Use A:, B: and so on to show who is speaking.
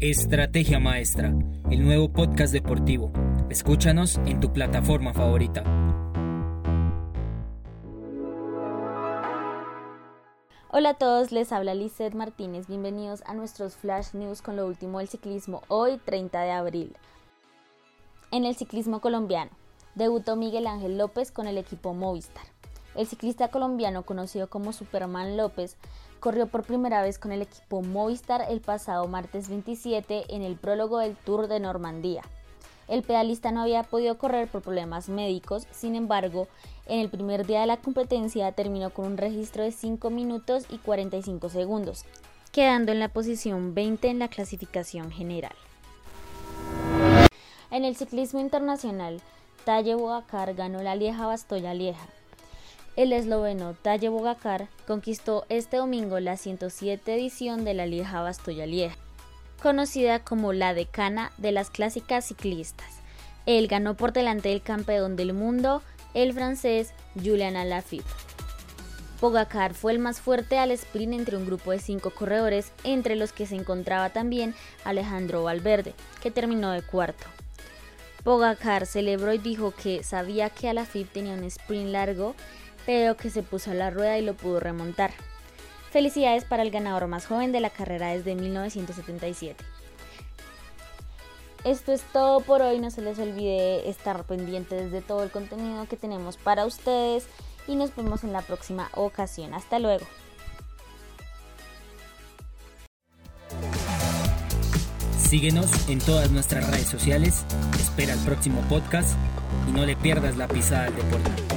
A: Estrategia Maestra, el nuevo podcast deportivo. Escúchanos en tu plataforma favorita.
B: Hola a todos, les habla Lizeth Martínez. Bienvenidos a nuestros Flash News con lo último del ciclismo hoy, 30 de abril. En el ciclismo colombiano, debutó Miguel Ángel López con el equipo Movistar. El ciclista colombiano conocido como Superman López corrió por primera vez con el equipo Movistar el pasado martes 27 en el prólogo del Tour de Normandía. El pedalista no había podido correr por problemas médicos, sin embargo, en el primer día de la competencia terminó con un registro de 5 minutos y 45 segundos, quedando en la posición 20 en la clasificación general. En el ciclismo internacional, Talle Boacar ganó la Lieja Bastoya Lieja, el esloveno Talle Bogacar conquistó este domingo la 107 edición de la Lieja Bastoya Lieja, conocida como la decana de las clásicas ciclistas. Él ganó por delante del campeón del mundo, el francés Julian Alaphilippe. Bogacar fue el más fuerte al sprint entre un grupo de cinco corredores, entre los que se encontraba también Alejandro Valverde, que terminó de cuarto. Bogacar celebró y dijo que sabía que Alaphilippe tenía un sprint largo pero que se puso la rueda y lo pudo remontar. Felicidades para el ganador más joven de la carrera desde 1977. Esto es todo por hoy, no se les olvide estar pendientes de todo el contenido que tenemos para ustedes y nos vemos en la próxima ocasión. Hasta luego.
A: Síguenos en todas nuestras redes sociales, espera el próximo podcast y no le pierdas la pisada al deporte.